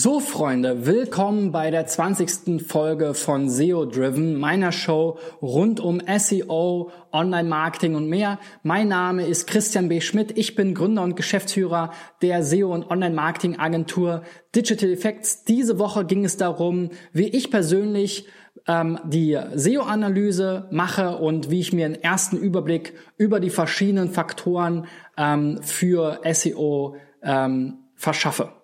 So Freunde, willkommen bei der 20. Folge von SEO Driven, meiner Show rund um SEO, Online-Marketing und mehr. Mein Name ist Christian B. Schmidt, ich bin Gründer und Geschäftsführer der SEO und Online-Marketing-Agentur Digital Effects. Diese Woche ging es darum, wie ich persönlich ähm, die SEO-Analyse mache und wie ich mir einen ersten Überblick über die verschiedenen Faktoren ähm, für SEO ähm, verschaffe.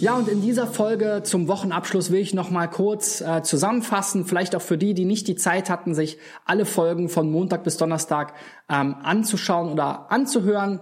Ja, und in dieser Folge zum Wochenabschluss will ich noch mal kurz äh, zusammenfassen, vielleicht auch für die, die nicht die Zeit hatten, sich alle Folgen von Montag bis Donnerstag ähm, anzuschauen oder anzuhören.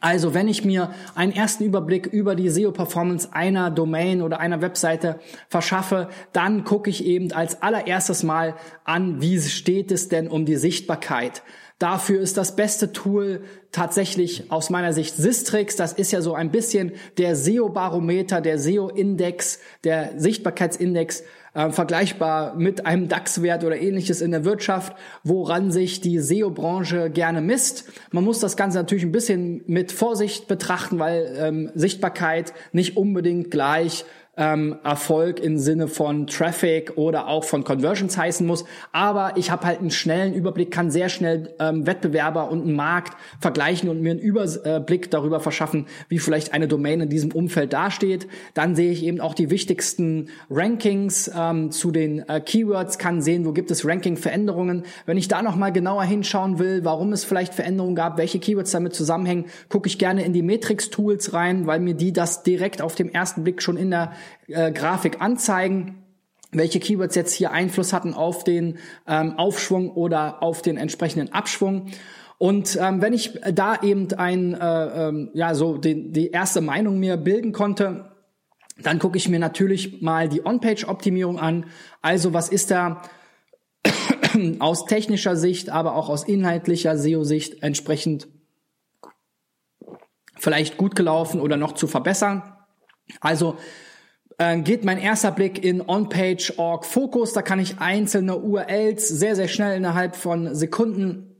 Also wenn ich mir einen ersten Überblick über die SEO-Performance einer Domain oder einer Webseite verschaffe, dann gucke ich eben als allererstes mal an, wie steht es denn um die Sichtbarkeit. Dafür ist das beste Tool tatsächlich aus meiner Sicht Sistrix. Das ist ja so ein bisschen der SEO-Barometer, der SEO-Index, der Sichtbarkeitsindex, äh, vergleichbar mit einem DAX-Wert oder ähnliches in der Wirtschaft, woran sich die SEO-Branche gerne misst. Man muss das Ganze natürlich ein bisschen mit Vorsicht betrachten, weil ähm, Sichtbarkeit nicht unbedingt gleich ähm, Erfolg im Sinne von Traffic oder auch von Conversions heißen muss. Aber ich habe halt einen schnellen Überblick, kann sehr schnell ähm, Wettbewerber und einen Markt vergleichen und mir einen Überblick darüber verschaffen, wie vielleicht eine Domain in diesem Umfeld dasteht. Dann sehe ich eben auch die wichtigsten Rankings ähm, zu den äh, Keywords, kann sehen, wo gibt es Ranking-Veränderungen. Wenn ich da nochmal genauer hinschauen will, warum es vielleicht Veränderungen gab, welche Keywords damit zusammenhängen, gucke ich gerne in die Matrix-Tools rein, weil mir die das direkt auf dem ersten Blick schon in der äh, Grafik anzeigen welche Keywords jetzt hier Einfluss hatten auf den ähm, Aufschwung oder auf den entsprechenden Abschwung. Und ähm, wenn ich da eben ein, äh, ähm, ja, so die, die erste Meinung mir bilden konnte, dann gucke ich mir natürlich mal die On-Page-Optimierung an. Also was ist da aus technischer Sicht, aber auch aus inhaltlicher SEO-Sicht entsprechend vielleicht gut gelaufen oder noch zu verbessern. Also äh, geht mein erster Blick in On-Page.org Focus. Da kann ich einzelne URLs sehr, sehr schnell innerhalb von Sekunden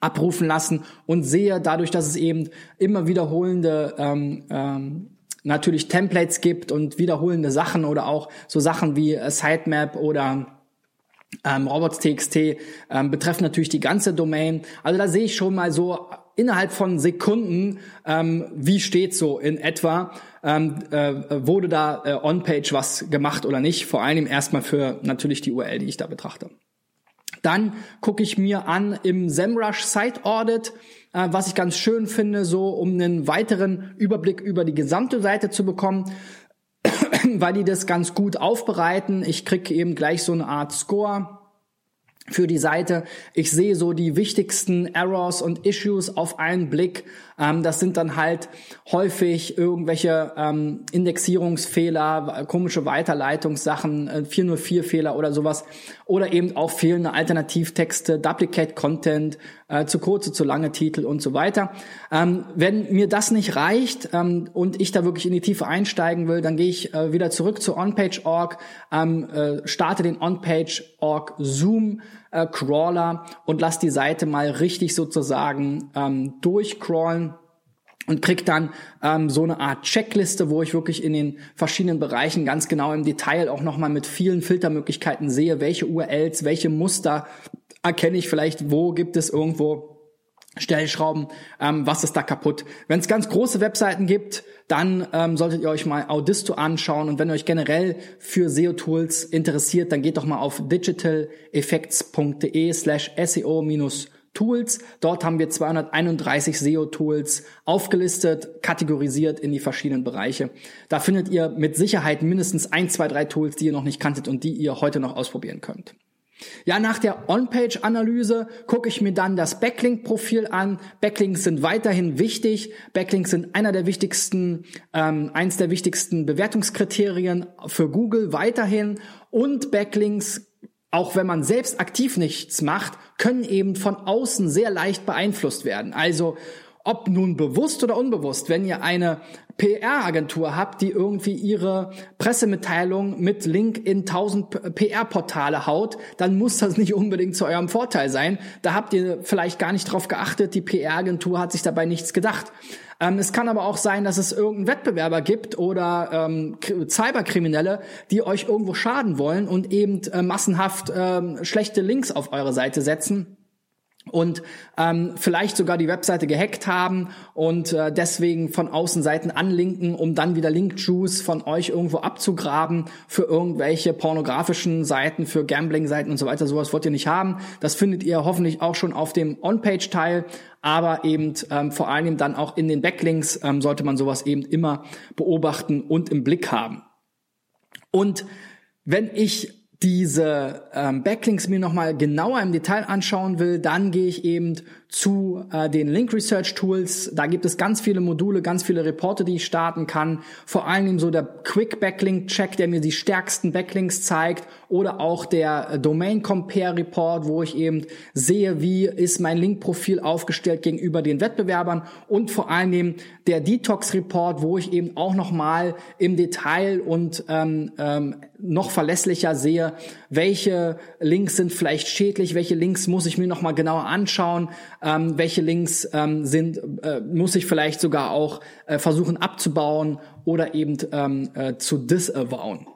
abrufen lassen und sehe dadurch, dass es eben immer wiederholende ähm, ähm, natürlich Templates gibt und wiederholende Sachen oder auch so Sachen wie Sitemap oder ähm, Robots.txt ähm, betreffen natürlich die ganze Domain. Also da sehe ich schon mal so innerhalb von Sekunden, ähm, wie steht so in etwa, ähm, äh, wurde da äh, on-page was gemacht oder nicht. Vor allem erstmal für natürlich die URL, die ich da betrachte. Dann gucke ich mir an im SEMrush Site Audit, äh, was ich ganz schön finde, so um einen weiteren Überblick über die gesamte Seite zu bekommen, weil die das ganz gut aufbereiten. Ich kriege eben gleich so eine Art Score für die Seite. Ich sehe so die wichtigsten Errors und Issues auf einen Blick. Ähm, das sind dann halt häufig irgendwelche ähm, Indexierungsfehler, komische Weiterleitungssachen, äh, 404-Fehler oder sowas. Oder eben auch fehlende Alternativtexte, Duplicate Content, äh, zu kurze, zu lange Titel und so weiter. Ähm, wenn mir das nicht reicht ähm, und ich da wirklich in die Tiefe einsteigen will, dann gehe ich äh, wieder zurück zu OnPage.org, ähm, äh, starte den OnPage.org Zoom äh, Crawler und lass die Seite mal richtig sozusagen ähm, durchcrawlen und krieg dann ähm, so eine Art Checkliste, wo ich wirklich in den verschiedenen Bereichen ganz genau im Detail auch nochmal mit vielen Filtermöglichkeiten sehe, welche URLs, welche Muster erkenne ich vielleicht, wo gibt es irgendwo Stellschrauben, ähm, was ist da kaputt. Wenn es ganz große Webseiten gibt, dann ähm, solltet ihr euch mal Audisto anschauen und wenn ihr euch generell für SEO-Tools interessiert, dann geht doch mal auf digitaleffects.de slash SEO-Tools. Dort haben wir 231 SEO-Tools aufgelistet, kategorisiert in die verschiedenen Bereiche. Da findet ihr mit Sicherheit mindestens ein, zwei, drei Tools, die ihr noch nicht kanntet und die ihr heute noch ausprobieren könnt. Ja, nach der On-Page-Analyse gucke ich mir dann das Backlink-Profil an. Backlinks sind weiterhin wichtig. Backlinks sind einer der wichtigsten, ähm, eins der wichtigsten Bewertungskriterien für Google weiterhin. Und Backlinks, auch wenn man selbst aktiv nichts macht, können eben von außen sehr leicht beeinflusst werden. Also ob nun bewusst oder unbewusst, wenn ihr eine PR-Agentur habt, die irgendwie ihre Pressemitteilung mit Link in 1000 PR-Portale haut, dann muss das nicht unbedingt zu eurem Vorteil sein. Da habt ihr vielleicht gar nicht drauf geachtet. Die PR-Agentur hat sich dabei nichts gedacht. Ähm, es kann aber auch sein, dass es irgendeinen Wettbewerber gibt oder ähm, Cyberkriminelle, die euch irgendwo schaden wollen und eben äh, massenhaft äh, schlechte Links auf eure Seite setzen und ähm, vielleicht sogar die Webseite gehackt haben und äh, deswegen von Außenseiten anlinken, um dann wieder Link-Juice von euch irgendwo abzugraben für irgendwelche pornografischen Seiten, für Gambling-Seiten und so weiter. Sowas wollt ihr nicht haben. Das findet ihr hoffentlich auch schon auf dem On-Page-Teil, aber eben ähm, vor allem dann auch in den Backlinks ähm, sollte man sowas eben immer beobachten und im Blick haben. Und wenn ich diese ähm, Backlinks mir nochmal genauer im Detail anschauen will, dann gehe ich eben zu äh, den Link Research Tools. Da gibt es ganz viele Module, ganz viele Reporte, die ich starten kann. Vor allem so der Quick Backlink Check, der mir die stärksten Backlinks zeigt oder auch der Domain Compare Report, wo ich eben sehe, wie ist mein Link-Profil aufgestellt gegenüber den Wettbewerbern und vor allem der Detox Report, wo ich eben auch nochmal im Detail und ähm, ähm, noch verlässlicher sehe, welche Links sind vielleicht schädlich, welche Links muss ich mir nochmal genauer anschauen, ähm, welche Links ähm, sind, äh, muss ich vielleicht sogar auch äh, versuchen abzubauen oder eben ähm, äh, zu disavowen.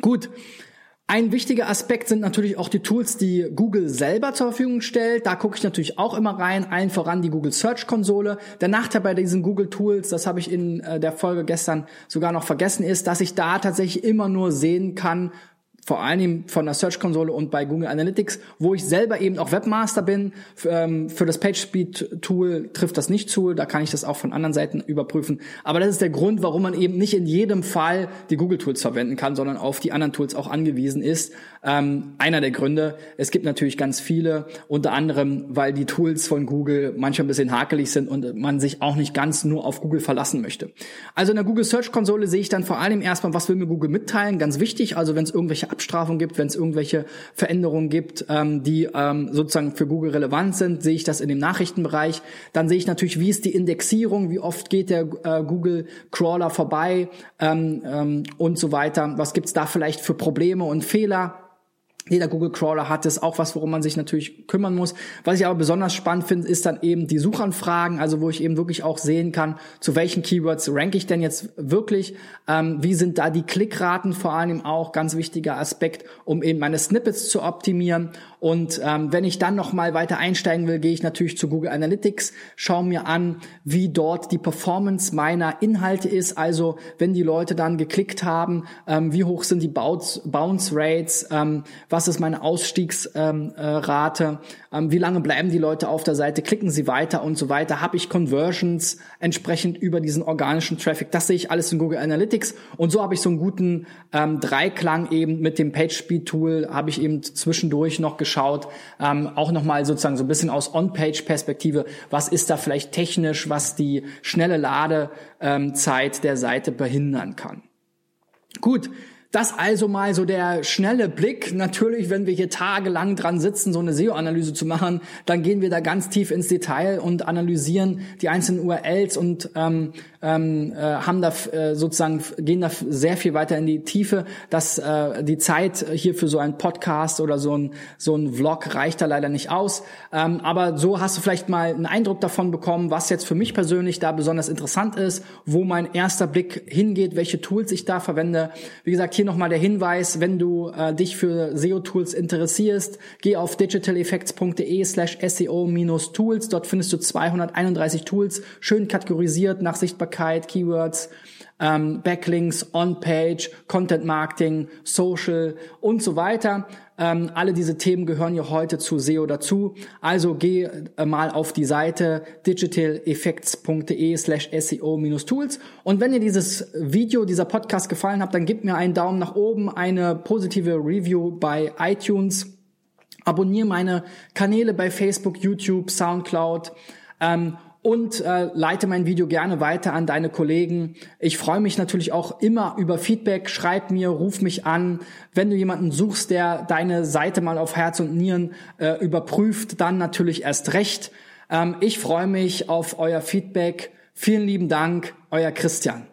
Gut. Ein wichtiger Aspekt sind natürlich auch die Tools, die Google selber zur Verfügung stellt. Da gucke ich natürlich auch immer rein, allen voran die Google Search Konsole. Der Nachteil bei diesen Google Tools, das habe ich in äh, der Folge gestern sogar noch vergessen, ist, dass ich da tatsächlich immer nur sehen kann, vor allem von der Search-Konsole und bei Google Analytics, wo ich selber eben auch Webmaster bin. Ähm, für das PageSpeed-Tool trifft das nicht zu, da kann ich das auch von anderen Seiten überprüfen. Aber das ist der Grund, warum man eben nicht in jedem Fall die Google-Tools verwenden kann, sondern auf die anderen Tools auch angewiesen ist. Ähm, einer der Gründe, es gibt natürlich ganz viele, unter anderem, weil die Tools von Google manchmal ein bisschen hakelig sind und man sich auch nicht ganz nur auf Google verlassen möchte. Also in der Google Search-Konsole sehe ich dann vor allem erstmal, was will mir Google mitteilen, ganz wichtig, also wenn es irgendwelche Abstrafung gibt, wenn es irgendwelche Veränderungen gibt, ähm, die ähm, sozusagen für Google relevant sind, sehe ich das in dem Nachrichtenbereich. Dann sehe ich natürlich, wie ist die Indexierung, wie oft geht der äh, Google Crawler vorbei ähm, ähm, und so weiter. Was gibt's da vielleicht für Probleme und Fehler? Jeder Google Crawler hat es, auch was, worum man sich natürlich kümmern muss. Was ich aber besonders spannend finde, ist dann eben die Suchanfragen, also wo ich eben wirklich auch sehen kann, zu welchen Keywords ranke ich denn jetzt wirklich, ähm, wie sind da die Klickraten vor allem auch, ganz wichtiger Aspekt, um eben meine Snippets zu optimieren und ähm, wenn ich dann noch mal weiter einsteigen will, gehe ich natürlich zu Google Analytics, schaue mir an, wie dort die Performance meiner Inhalte ist. Also wenn die Leute dann geklickt haben, ähm, wie hoch sind die Bounce, Bounce Rates, ähm, was ist meine Ausstiegsrate, ähm, äh, ähm, wie lange bleiben die Leute auf der Seite, klicken sie weiter und so weiter. Habe ich Conversions entsprechend über diesen organischen Traffic? Das sehe ich alles in Google Analytics und so habe ich so einen guten ähm, Dreiklang eben mit dem PageSpeed Tool habe ich eben zwischendurch noch geschaut ähm, auch nochmal sozusagen so ein bisschen aus On-Page-Perspektive, was ist da vielleicht technisch, was die schnelle Ladezeit der Seite behindern kann. Gut, das also mal so der schnelle Blick. Natürlich, wenn wir hier tagelang dran sitzen, so eine SEO-Analyse zu machen, dann gehen wir da ganz tief ins Detail und analysieren die einzelnen URLs und ähm, ähm, äh, haben da äh, sozusagen gehen da sehr viel weiter in die Tiefe. Dass äh, die Zeit hier für so einen Podcast oder so ein so ein Vlog reicht da leider nicht aus. Ähm, aber so hast du vielleicht mal einen Eindruck davon bekommen, was jetzt für mich persönlich da besonders interessant ist, wo mein erster Blick hingeht, welche Tools ich da verwende. Wie gesagt hier nochmal der Hinweis, wenn du äh, dich für SEO-Tools interessierst, geh auf digitaleffects.de slash SEO-Tools. Dort findest du 231 Tools, schön kategorisiert nach Sichtbarkeit, Keywords, ähm, Backlinks, On-Page, Content Marketing, Social und so weiter. Ähm, alle diese Themen gehören ja heute zu SEO dazu. Also geh äh, mal auf die Seite digitaleffects.de slash SEO-Tools. Und wenn dir dieses Video, dieser Podcast gefallen hat, dann gib mir einen Daumen nach oben, eine positive Review bei iTunes. Abonniere meine Kanäle bei Facebook, YouTube, Soundcloud. Ähm, und äh, leite mein Video gerne weiter an deine Kollegen. Ich freue mich natürlich auch immer über Feedback. Schreib mir, ruf mich an. Wenn du jemanden suchst, der deine Seite mal auf Herz und Nieren äh, überprüft, dann natürlich erst recht. Ähm, ich freue mich auf euer Feedback. Vielen lieben Dank, euer Christian.